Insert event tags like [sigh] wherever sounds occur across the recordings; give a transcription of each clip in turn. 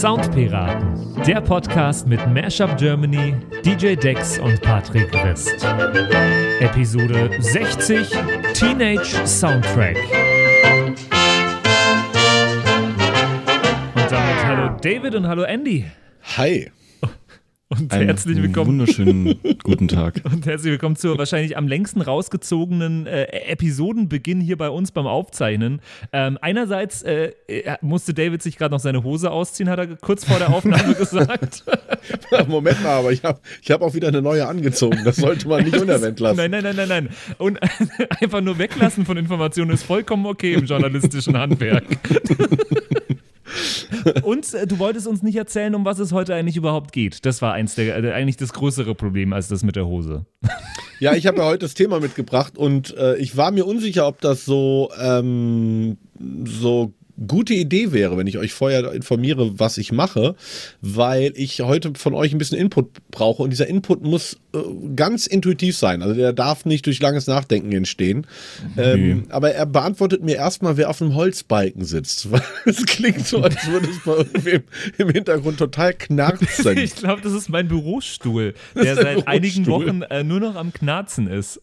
Soundpiraten, der Podcast mit Mashup Germany, DJ Dex und Patrick Rist. Episode 60 Teenage Soundtrack. Und damit hallo David und hallo Andy. Hi. Und Einen herzlich willkommen. Wunderschönen guten Tag. [laughs] Und herzlich willkommen zur wahrscheinlich am längsten rausgezogenen äh, Episodenbeginn hier bei uns beim Aufzeichnen. Ähm, einerseits äh, musste David sich gerade noch seine Hose ausziehen, hat er kurz vor der Aufnahme [laughs] gesagt. Moment mal, aber ich habe ich hab auch wieder eine neue angezogen. Das sollte man nicht [laughs] unerwähnt lassen. Nein, nein, nein, nein, nein. Und einfach nur weglassen von Informationen ist vollkommen okay im journalistischen Handwerk. Und äh, du wolltest uns nicht erzählen, um was es heute eigentlich überhaupt geht. Das war eins der, äh, eigentlich das größere Problem als das mit der Hose. [laughs] Ja, ich habe ja heute das Thema mitgebracht und äh, ich war mir unsicher, ob das so, ähm, so gute Idee wäre, wenn ich euch vorher informiere, was ich mache, weil ich heute von euch ein bisschen Input brauche und dieser Input muss äh, ganz intuitiv sein. Also der darf nicht durch langes Nachdenken entstehen. Mhm. Ähm, aber er beantwortet mir erstmal, wer auf einem Holzbalken sitzt. [laughs] es klingt so, als würde es bei [laughs] irgendwem im Hintergrund total knarzen. ich glaube, das ist mein Bürostuhl, der seit Bürostuhl. einigen Wochen äh, nur noch am Knarzen ist.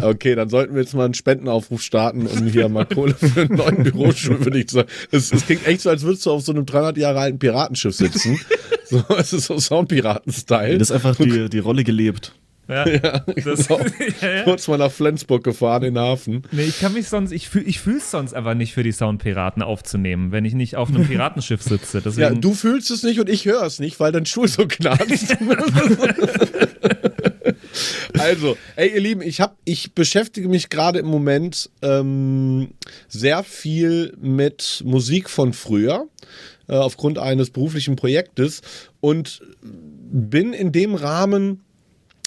Okay, dann sollten wir jetzt mal einen Spendenaufruf starten und hier mal Kohle für einen neuen Bürostuhl, würde ich sagen. Es, es klingt echt so, als würdest du auf so einem 300 Jahre alten Piratenschiff sitzen. [laughs] So, es ist so Soundpiraten-Style. Das ist einfach die, die Rolle gelebt. Ja, ja, das, [laughs] genau. [laughs] ja, ja. Kurz mal nach Flensburg gefahren in den Hafen. Nee, ich kann mich sonst, ich fühle ich es sonst einfach nicht für die Soundpiraten aufzunehmen, wenn ich nicht auf einem Piratenschiff sitze. Deswegen ja, du fühlst es nicht und ich höre es nicht, weil dein Stuhl so knarzt. [laughs] Also, ey, ihr Lieben, ich, hab, ich beschäftige mich gerade im Moment ähm, sehr viel mit Musik von früher, äh, aufgrund eines beruflichen Projektes und bin in dem Rahmen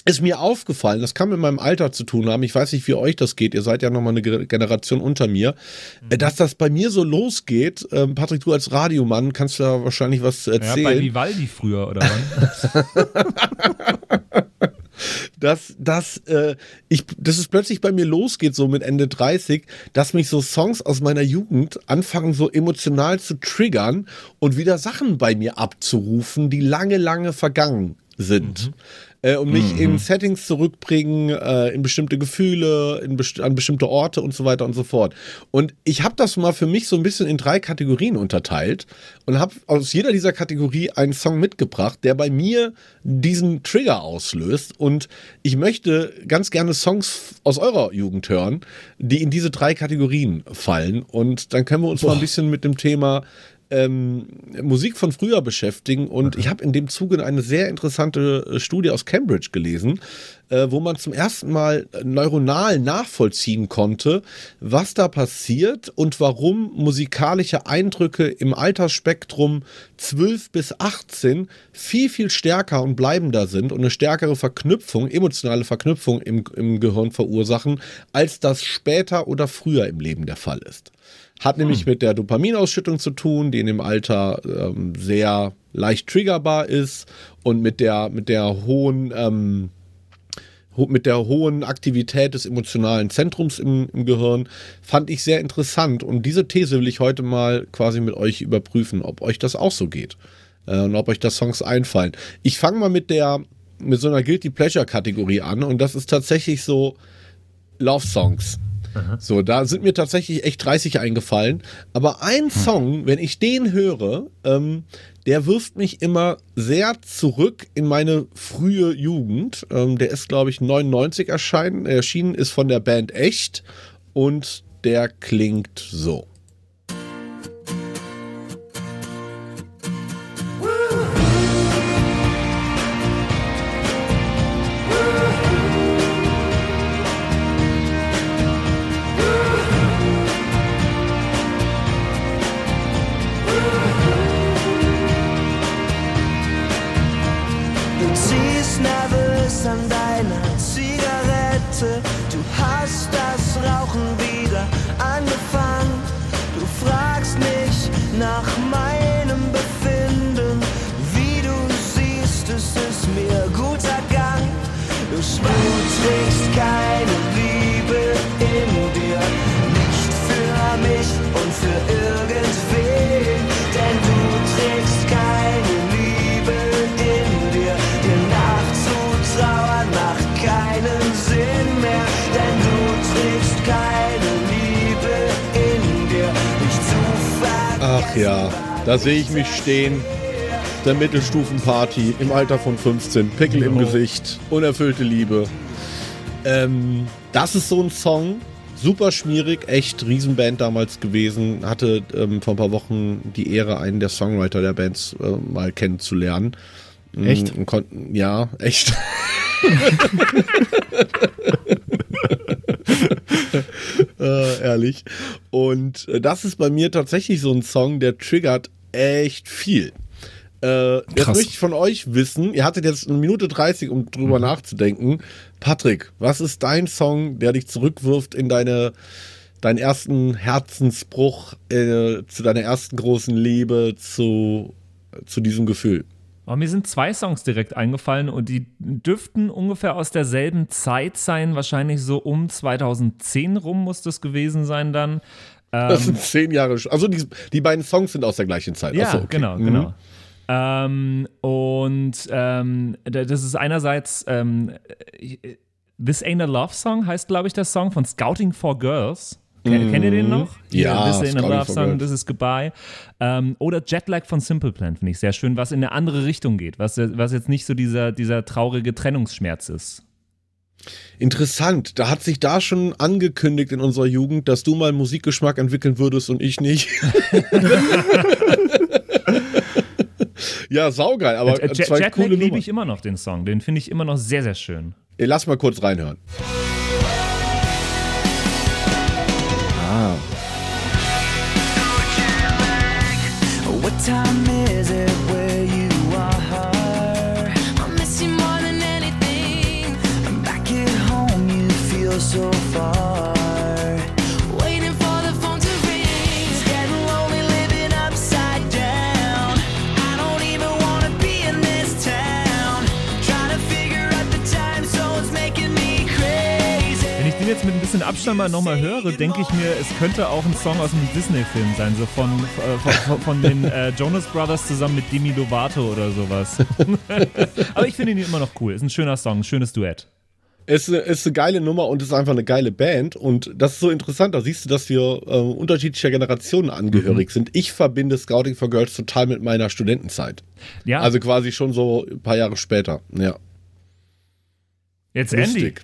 ist mir aufgefallen, das kann mit meinem Alter zu tun haben, ich weiß nicht, wie euch das geht, ihr seid ja nochmal eine Generation unter mir, mhm. dass das bei mir so losgeht. Ähm, Patrick, du als Radiomann kannst da wahrscheinlich was erzählen. Ja, bei Vivaldi früher, oder wann? [laughs] dass, dass, äh, ich, dass es plötzlich bei mir losgeht, so mit Ende 30, dass mich so Songs aus meiner Jugend anfangen, so emotional zu triggern und wieder Sachen bei mir abzurufen, die lange, lange vergangen sind. Mhm äh, und mich mhm. in Settings zurückbringen, äh, in bestimmte Gefühle, in best an bestimmte Orte und so weiter und so fort. Und ich habe das mal für mich so ein bisschen in drei Kategorien unterteilt und habe aus jeder dieser Kategorie einen Song mitgebracht, der bei mir diesen Trigger auslöst. Und ich möchte ganz gerne Songs aus eurer Jugend hören, die in diese drei Kategorien fallen. Und dann können wir uns Boah. mal ein bisschen mit dem Thema ähm, Musik von früher beschäftigen. Und ich habe in dem Zuge eine sehr interessante äh, Studie aus Cambridge gelesen, äh, wo man zum ersten Mal neuronal nachvollziehen konnte, was da passiert und warum musikalische Eindrücke im Altersspektrum 12 bis 18 viel, viel stärker und bleibender sind und eine stärkere Verknüpfung, emotionale Verknüpfung im, im Gehirn verursachen, als das später oder früher im Leben der Fall ist. Hat nämlich hm. mit der Dopaminausschüttung zu tun, die in dem Alter ähm, sehr leicht triggerbar ist und mit der, mit der hohen, ähm, mit der hohen Aktivität des emotionalen Zentrums im, im, Gehirn, fand ich sehr interessant. Und diese These will ich heute mal quasi mit euch überprüfen, ob euch das auch so geht. Äh, und ob euch da Songs einfallen. Ich fange mal mit der, mit so einer Guilty Pleasure Kategorie an und das ist tatsächlich so Love Songs. So, da sind mir tatsächlich echt 30 eingefallen. Aber ein hm. Song, wenn ich den höre, ähm, der wirft mich immer sehr zurück in meine frühe Jugend. Ähm, der ist, glaube ich, 99 erscheinen, erschienen, ist von der Band Echt und der klingt so. Ach ja, da sehe ich mich stehen. Der Mittelstufenparty im Alter von 15, Pickel im Gesicht, unerfüllte Liebe. Ähm, das ist so ein Song, super schmierig, echt Riesenband damals gewesen. Hatte ähm, vor ein paar Wochen die Ehre, einen der Songwriter der Bands äh, mal kennenzulernen. Echt? Kon- ja, echt. [laughs] [laughs] äh, ehrlich. Und äh, das ist bei mir tatsächlich so ein Song, der triggert echt viel. Äh, jetzt möchte ich von euch wissen, ihr hattet jetzt eine Minute 30, um drüber nachzudenken. Patrick, was ist dein Song, der dich zurückwirft in deine, deinen ersten Herzensbruch, äh, zu deiner ersten großen Liebe, zu, zu diesem Gefühl? Aber mir sind zwei Songs direkt eingefallen und die dürften ungefähr aus derselben Zeit sein, wahrscheinlich so um 2010 rum muss das gewesen sein dann. Das Ähm, sind zehn Jahre. Also die, die beiden Songs sind aus der gleichen Zeit. Ja, Ach so, okay. genau, Mhm. genau. Ähm, und ähm, da- das ist einerseits ähm, äh, This Ain't a Love Song heißt, glaube ich, der Song von Scouting for Girls. Ken, Kennt ihr den noch? Ja, This Ain't a Love Song. This is Goodbye. Ähm, oder Jetlag von Simple Plan, finde ich sehr schön, was in eine andere Richtung geht, was, was jetzt nicht so dieser, dieser traurige Trennungsschmerz ist. Interessant. Da hat sich da schon angekündigt in unserer Jugend, dass du mal Musikgeschmack entwickeln würdest und ich nicht. [laughs] ja, saugeil, aber Jet- zwei Jetlag coole liebe ich immer noch, den Song. Den finde ich immer noch sehr, sehr schön. Lass mal kurz reinhören. Time jetzt mit ein bisschen Abstand mal nochmal höre, denke ich mir, es könnte auch ein Song aus einem Disney-Film sein, so von, äh, von, von, von den äh, Jonas Brothers zusammen mit Demi Lovato oder sowas. [laughs] Aber ich finde ihn immer noch cool. Ist ein schöner Song, ein schönes Duett. Es ist, eine geile Nummer und es ist einfach eine geile Band. Und das ist so interessant. Da siehst du, dass wir äh, unterschiedlicher Generationen angehörig sind. Ich verbinde Scouting for Girls total mit meiner Studentenzeit. Ja, Also quasi schon so ein paar Jahre später. Ja. jetzt Andy.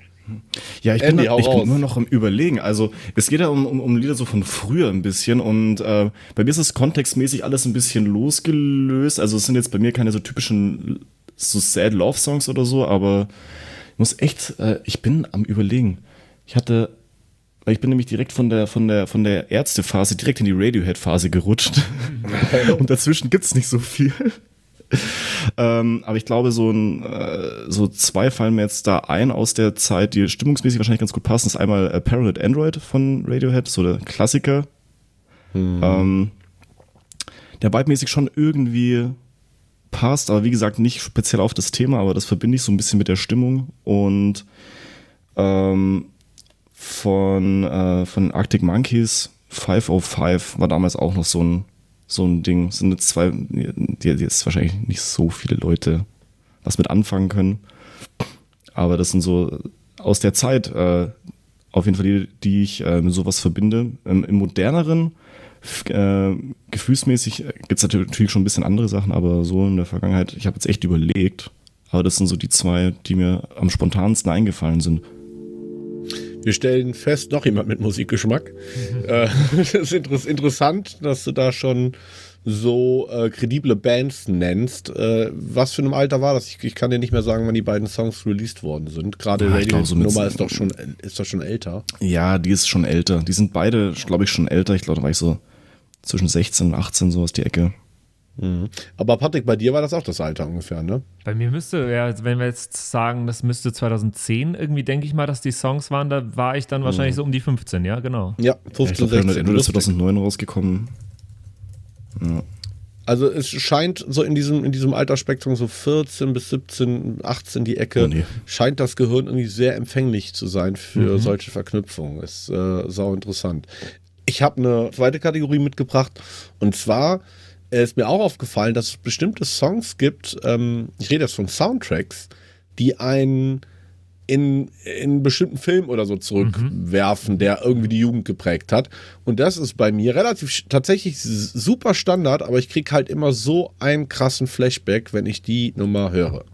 Ja, ich, Andy, bin, ich bin immer noch am Überlegen. Also es geht ja um, um, um Lieder so von früher ein bisschen und äh, bei mir ist es kontextmäßig alles ein bisschen losgelöst. Also es sind jetzt bei mir keine so typischen so Sad Love Songs oder so, aber ich muss echt, äh, ich bin am Überlegen. Ich hatte, weil ich bin nämlich direkt von der von der von der Ärztephase direkt in die Radiohead-Phase gerutscht [laughs] und dazwischen gibt's nicht so viel. [laughs] Ähm, aber ich glaube, so, ein, äh, so zwei fallen mir jetzt da ein aus der Zeit, die stimmungsmäßig wahrscheinlich ganz gut passen. Das ist einmal äh, Paranoid Android von Radiohead, so der Klassiker. Ähm, der vibe-mäßig schon irgendwie passt, aber wie gesagt, nicht speziell auf das Thema, aber das verbinde ich so ein bisschen mit der Stimmung. Und ähm, von, äh, von Arctic Monkeys 505 war damals auch noch so ein, so ein Ding. Das sind jetzt zwei, die, jetzt wahrscheinlich nicht so viele Leute was mit anfangen können. Aber das sind so aus der Zeit äh, auf jeden Fall die, die ich äh, mit sowas verbinde. Ähm, Im moderneren, äh, gefühlsmäßig gibt es natürlich schon ein bisschen andere Sachen, aber so in der Vergangenheit, ich habe jetzt echt überlegt. Aber das sind so die zwei, die mir am spontansten eingefallen sind. Wir stellen fest, noch jemand mit Musikgeschmack. Äh, [laughs] das ist inter interessant, dass du da schon so äh, kredible Bands nennst. Äh, was für einem Alter war das? Ich, ich kann dir nicht mehr sagen, wann die beiden Songs released worden sind. Gerade Ja, Radio so Nummer ist doch schon ist doch schon älter. Ja, die ist schon älter. Die sind beide, glaube ich, schon älter. Ich glaube, da war ich so zwischen 16 und 18 so aus die Ecke. Aber Patrick, bei dir war das auch das Alter ungefähr, ne? Bei mir müsste, ja, wenn wir jetzt sagen, das müsste 2010, irgendwie denke ich mal, dass die Songs waren, da war ich dann wahrscheinlich so um die 15, ja, genau. Ja, Ja, ich 15, Paranoid 16. Android ist lustig. 2009 rausgekommen. Also es scheint so in diesem, in diesem Altersspektrum so 14 bis 17, 18 die Ecke, Oh, nee. scheint das Gehirn irgendwie sehr empfänglich zu sein für solche Verknüpfungen. Ist äh, sau interessant. Ich habe eine zweite Kategorie mitgebracht und zwar äh, ist mir auch aufgefallen, dass es bestimmte Songs gibt, ähm, ich rede jetzt von Soundtracks, die einen in, in einen bestimmten Film oder so zurückwerfen, der irgendwie die Jugend geprägt hat. Und das ist bei mir relativ tatsächlich super Standard, aber ich kriege halt immer so einen krassen Flashback, wenn ich die Nummer höre.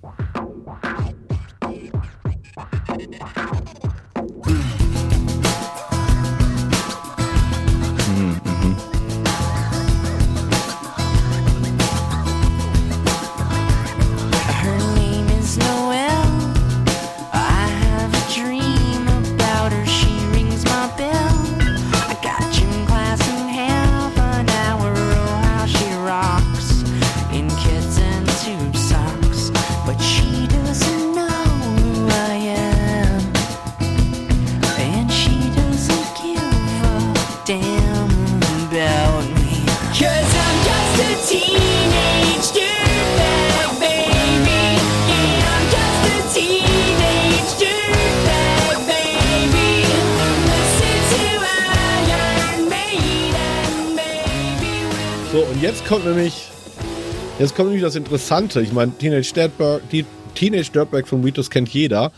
Jetzt kommt nämlich, jetzt kommt nämlich das Interessante. Ich meine, Teenage Dirtbag, die Teenage Dirtbag von Ritos kennt jeder.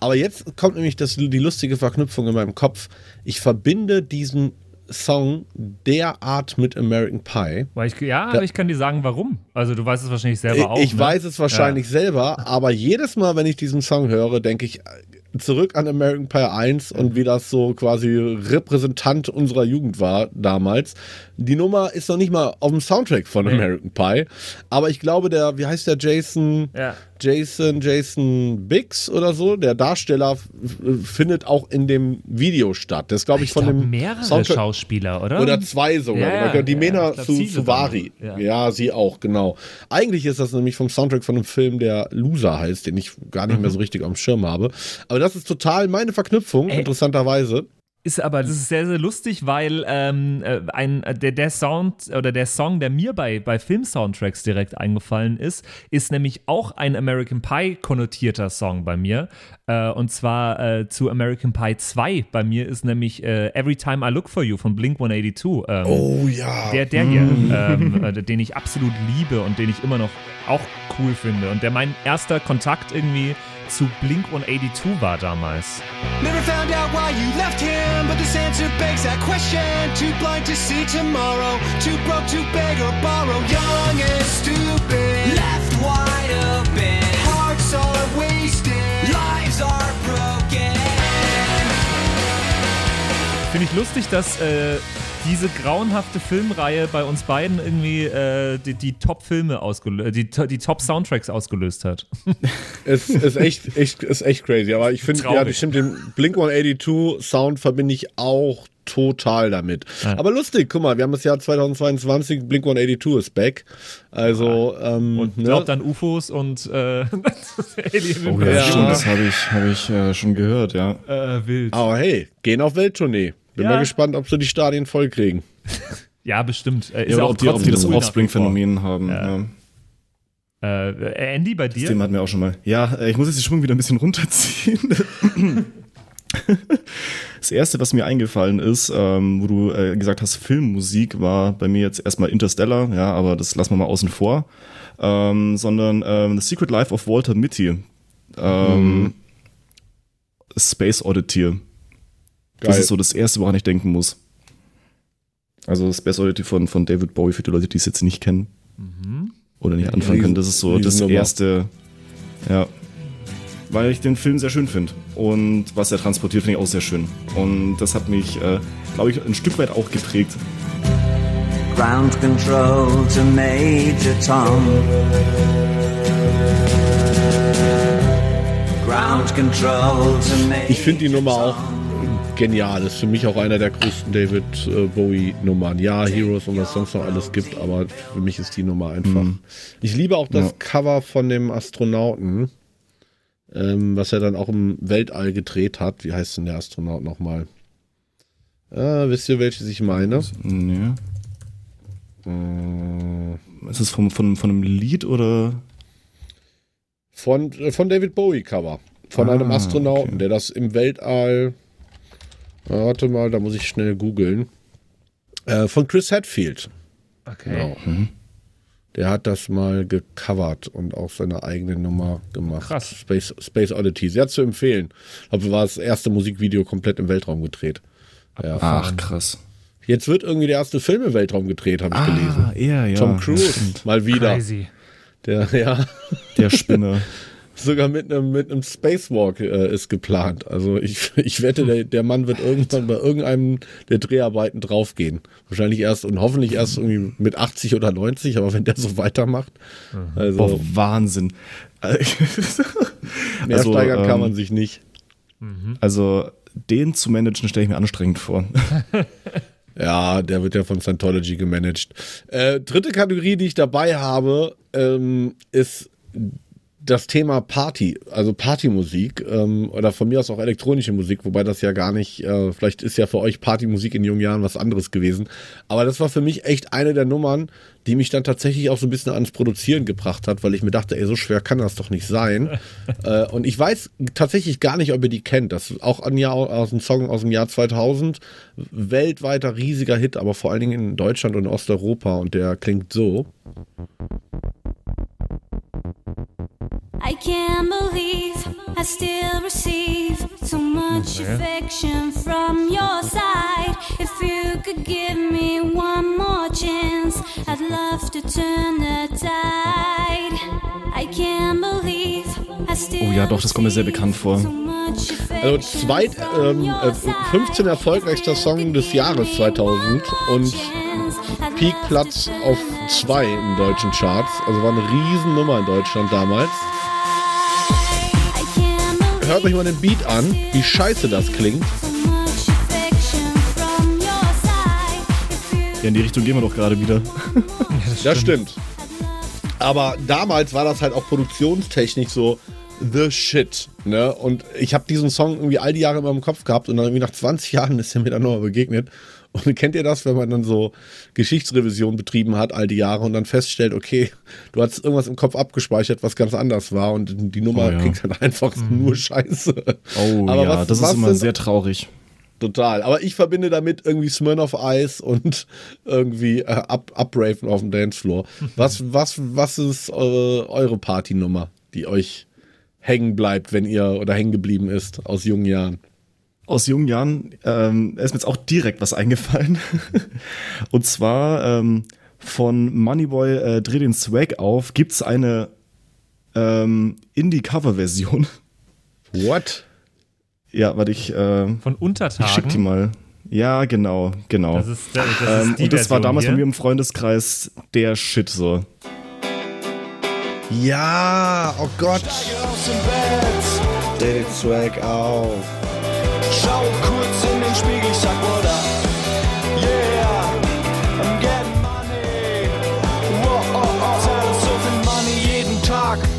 Aber jetzt kommt nämlich das, die lustige Verknüpfung in meinem Kopf. Ich verbinde diesen Song derart mit American Pie. Weil ich, ja, aber ich kann dir sagen, warum. Also du weißt es wahrscheinlich selber auch. ich ne? weiß es wahrscheinlich selber, aber jedes Mal, wenn ich diesen Song höre, denke ich zurück an American Pie 1 und wie das so quasi Repräsentant unserer Jugend war damals. Die Nummer ist noch nicht mal auf dem Soundtrack von American Pie, aber ich glaube, der, wie heißt der Jason? Ja. Jason, Jason Biggs oder so, der Darsteller findet auch in dem Video statt. Das glaube ich, Ich von glaub, dem mehrere Soundtrack. Schauspieler, oder? Oder zwei sogar. Ja, Oder die ja, Mena ich glaub, zu, sie zu sogar. Vari. Ja. Ja. sie auch, genau. Eigentlich ist das nämlich vom Soundtrack von einem Film, der Loser heißt, den ich gar nicht mehr so richtig dem Schirm habe. Aber das ist total meine Verknüpfung, Ey. interessanterweise. Ist aber, das ist sehr, sehr lustig, weil ähm, äh, ein, äh, der, der Sound oder der Song, der mir bei, bei Film-Soundtracks direkt eingefallen ist, ist nämlich auch ein American Pie konnotierter Song bei mir. Äh, und zwar äh, zu American Pie 2. Bei mir ist nämlich äh, Every Time I Look for You von Blink 182. Ähm, Oh ja. Der, der hier, ähm, äh, den ich absolut liebe und den ich immer noch auch cool finde. Und der mein erster Kontakt irgendwie zu Blink 182 war damals. Never found out why you left him, but this answer begs that question. Too blind to see tomorrow, too broke to beg or borrow. Young and stupid, left wide open. Hearts are wasted, lives are broken. Finde ich lustig, dass äh, diese grauenhafte Filmreihe bei uns beiden irgendwie äh, die, die Top-Filme ausgelöst, die, die Top-Soundtracks ausgelöst hat. [laughs] Es ist echt, echt, ist echt crazy. Aber ich finde, ja, Traurig. das stimmt, den Blink 182 Sound verbinde ich auch total damit. Ja. Aber lustig, guck mal, wir haben das Jahr 2022, Blink 182 ist back. Also, ähm, Und ne? glaubt an UFOs und äh, [laughs] Alien Oh ja, Ja. stimmt, das habe ich, hab ich äh, schon gehört, ja. Äh, wild. Aber hey, gehen auf Welttournee. Bin Ja. mal gespannt, ob sie die Stadien voll kriegen. [laughs] Ja, bestimmt. Äh, ist ja oder auch ob die, ob die das cool Offspring-Phänomen haben. Ja. Äh, Andy, bei Das dir? Thema hatten wir auch schon mal. Ja, äh, ich muss jetzt den Schwung wieder ein bisschen runterziehen. [laughs] Das erste, was mir eingefallen ist, ähm, wo du äh, gesagt hast, Filmmusik, war bei mir jetzt erstmal Interstellar, ja, aber das lassen wir mal außen vor. Ähm, sondern ähm, The Secret Life of Walter Mitty. Ähm, Space Oddity. Das Geil. ist so das erste, woran ich denken muss. Also Space Oddity von, von David Bowie, für die Leute, die es jetzt nicht kennen. Oder nicht anfangen können. Das ist so das erste. Ja. Weil ich den Film sehr schön finde. Und was er transportiert, finde ich auch sehr schön. Und das hat mich, äh, glaube ich, ein Stück weit auch geprägt. Ground control to Major Tom. Ground control to Major Ich finde die Nummer auch. Genial. Ist für mich auch einer der größten David äh, Bowie-Nummern. Ja, Heroes und was sonst noch alles gibt, aber für mich ist die Nummer einfach. Ich liebe auch das Ja. Cover von dem Astronauten, ähm, was er dann auch im Weltall gedreht hat. Wie heißt denn der Astronaut nochmal? Äh, wisst ihr, welches ich meine? Ja. Äh, Ist es von, von, von einem Lied oder? Von, äh, von David Bowie Cover. Von einem Ah, Astronauten, okay. der das im Weltall. Ah, warte mal, da muss ich schnell googeln. Äh, von Chris Hadfield. Okay. Genau. Der hat das mal gecovert und auch seine eigene Nummer gemacht. Krass. Space, Space Oddity. Sehr zu empfehlen. Ich glaube, war das erste Musikvideo komplett im Weltraum gedreht. Ja. Ach, krass. Jetzt wird irgendwie der erste Film im Weltraum gedreht, habe ich gelesen. er, ja. Tom Cruise, mal wieder. Crazy. Der, [laughs] ja, Der Spinner. Sogar mit einem mit einem Spacewalk äh, ist geplant. Also ich, [laughs] ich wette, der, der Mann wird irgendwann bei irgendeinem der Dreharbeiten draufgehen. Wahrscheinlich erst und hoffentlich erst irgendwie mit 80 oder 90, aber wenn der so weitermacht, also Boah, Wahnsinn. [laughs] mehr also, steigern kann ähm, man sich nicht. Also, den zu managen, stelle ich mir anstrengend vor. [laughs] Ja, der wird ja von Scientology gemanagt. Äh, dritte Kategorie, die ich dabei habe, ähm, ist das Thema Party, also Partymusik ähm, oder von mir aus auch elektronische Musik, wobei das ja gar nicht, äh, vielleicht ist ja für euch Partymusik in jungen Jahren was anderes gewesen. Aber das war für mich echt eine der Nummern, die mich dann tatsächlich auch so ein bisschen ans Produzieren gebracht hat, weil ich mir dachte, ey, so schwer kann das doch nicht sein. [laughs] äh, und ich weiß tatsächlich gar nicht, ob ihr die kennt. Das ist auch ein Jahr aus dem Song aus dem Jahr 2000, weltweiter riesiger Hit, aber vor allen Dingen in Deutschland und Osteuropa und der klingt so. I can't believe I still receive so much affection from your side. If you could give me one more chance, I'd love to turn the tide. I can't believe I still Oh ja, doch, das kommt mir sehr bekannt vor. receive so much Also affection zweit, from ähm, your äh, side. 15 erfolgreichster Song des Jahres 2000 und Peakplatz auf 2 in deutschen Charts. Also war eine Riesennummer in Deutschland damals. Hört euch mal den Beat an, wie scheiße das klingt. Ja, in die Richtung gehen wir doch gerade wieder. [laughs] Das stimmt. Aber damals war das halt auch produktionstechnisch so the shit. Ne? Und ich habe diesen Song irgendwie all die Jahre immer im Kopf gehabt und dann irgendwie nach 20 Jahren ist er mir dann nochmal begegnet. Und kennt ihr das, wenn man dann so Geschichtsrevision betrieben hat, all die Jahre und dann feststellt, okay, du hast irgendwas im Kopf abgespeichert, was ganz anders war und die Nummer Oh ja. klingt halt einfach nur scheiße. Oh Aber ja, was- das was ist immer sehr traurig. Total. Aber ich verbinde damit irgendwie Smirnoff Ice und irgendwie äh, Up, Upraven auf dem Dancefloor. Was, was, was ist eure, eure Partynummer, die euch hängen bleibt, wenn ihr oder hängen geblieben ist aus jungen Jahren? Aus jungen Jahren ähm, ist mir jetzt auch direkt was eingefallen. [laughs] Und zwar ähm, von Moneyboy äh, Dreh den Swag auf gibt's eine ähm, Indie-Cover-Version. What? Ja, warte, ich, äh, Von ich Untertagen. schick die mal. Ja, genau, genau. Das ist, das ist ähm, die und das war Version damals hier. bei mir im Freundeskreis der Shit so. Ja, oh Gott. Bett, David Swag auf.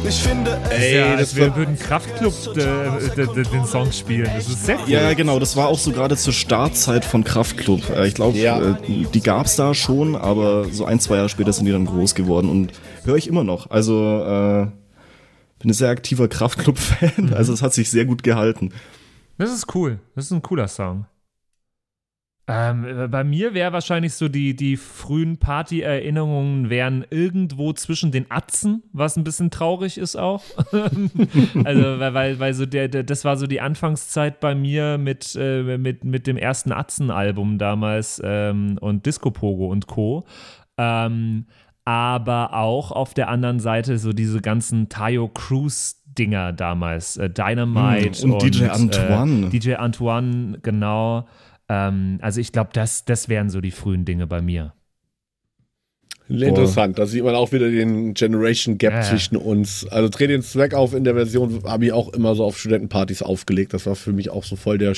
Ich finde es Ey, ja, das als wir würden Kraftclub äh, äh, den Song spielen. Das ist sehr cool. Ja, genau, das war auch so gerade zur Startzeit von Kraftklub. Äh, Ich glaube, Ja. die gab's da schon, aber so ein, zwei Jahre später sind die dann groß geworden und höre ich immer noch. Also äh, bin ein sehr aktiver Kraftklub-Fan, also es hat sich sehr gut gehalten. Das ist cool. Das ist ein cooler Song. Ähm, äh, bei mir wäre wahrscheinlich so die, die frühen Party-Erinnerungen wären irgendwo zwischen den Atzen, was ein bisschen traurig ist auch. [laughs] also, weil, weil, weil so der, der, das war so die Anfangszeit bei mir mit, äh, mit, mit dem ersten Atzen-Album damals ähm, und Disco Pogo und Co. Ähm, aber auch auf der anderen Seite so diese ganzen Tayo Cruz Dinger damals, äh, Dynamite Hm, und DJ Antoine. Äh, DJ Antoine, genau. Ähm, also ich glaube, das, das wären so die frühen Dinge bei mir. Interessant, da sieht man auch wieder den Generation Gap Ja, zwischen uns. Also dreh den Swag auf in der Version, habe ich auch immer so auf Studentenpartys aufgelegt. Das war für mich auch so voll der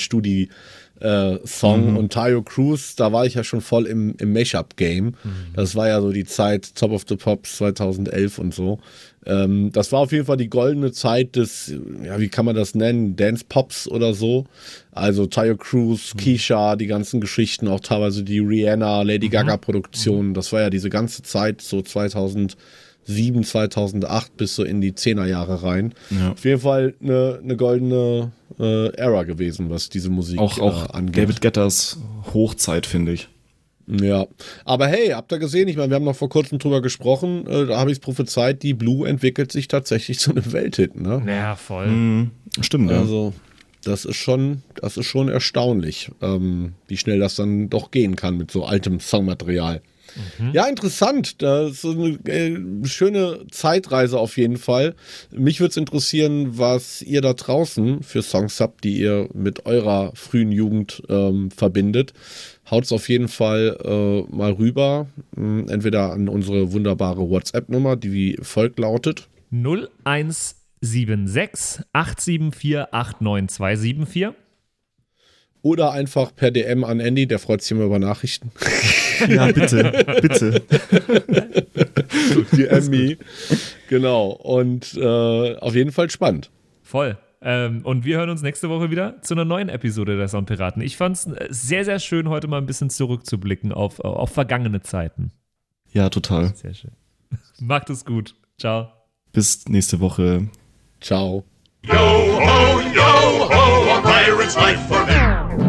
Studi-Song. Und Tayo Cruz, da war ich ja schon voll im, im Mashup-Game. Das war ja so die Zeit Top of the Pops 2011 und so. Ähm, das war auf jeden Fall die goldene Zeit des, ja, wie kann man das nennen? Dance Pops oder so. Also Tayo Cruz, Keisha, die ganzen Geschichten, auch teilweise die Rihanna, Lady Gaga Produktionen. Das war ja diese ganze Zeit, so 2007, 2008 bis so in die 10er Jahre rein. Ja. Auf jeden Fall eine, eine goldene äh, Era gewesen, was diese Musik Auch, auch äh, angeht. David Getters Hochzeit, finde ich. Ja, aber hey, habt ihr gesehen? Ich meine, wir haben noch vor kurzem drüber gesprochen. Äh, da habe ich es prophezeit, die Blue entwickelt sich tatsächlich [laughs] zu einem Welthit. Ne? Ja, voll. Mhm. Stimmt, ja. Also, das ist schon, das ist schon erstaunlich, ähm, wie schnell das dann doch gehen kann mit so altem Songmaterial. Ja, interessant. Das ist eine äh, schöne Zeitreise auf jeden Fall. Mich würde es interessieren, was ihr da draußen für Songs habt, die ihr mit eurer frühen Jugend ähm, verbindet. Haut's auf jeden Fall äh, mal rüber. Ähm, Entweder an unsere wunderbare WhatsApp-Nummer, die wie folgt lautet. 0176 874 89274. Oder einfach per DM an Andy, der freut sich immer über Nachrichten. [laughs] Ja, bitte, bitte. [laughs] Die Emmy. Genau. Und äh, auf jeden Fall spannend. Voll. Ähm, und wir hören uns nächste Woche wieder zu einer neuen Episode der Soundpiraten. Ich fand es sehr, sehr schön, heute mal ein bisschen zurückzublicken auf, auf vergangene Zeiten. Ja, total. Sehr schön. [laughs] Macht es gut. Ciao. Bis nächste Woche. Ciao.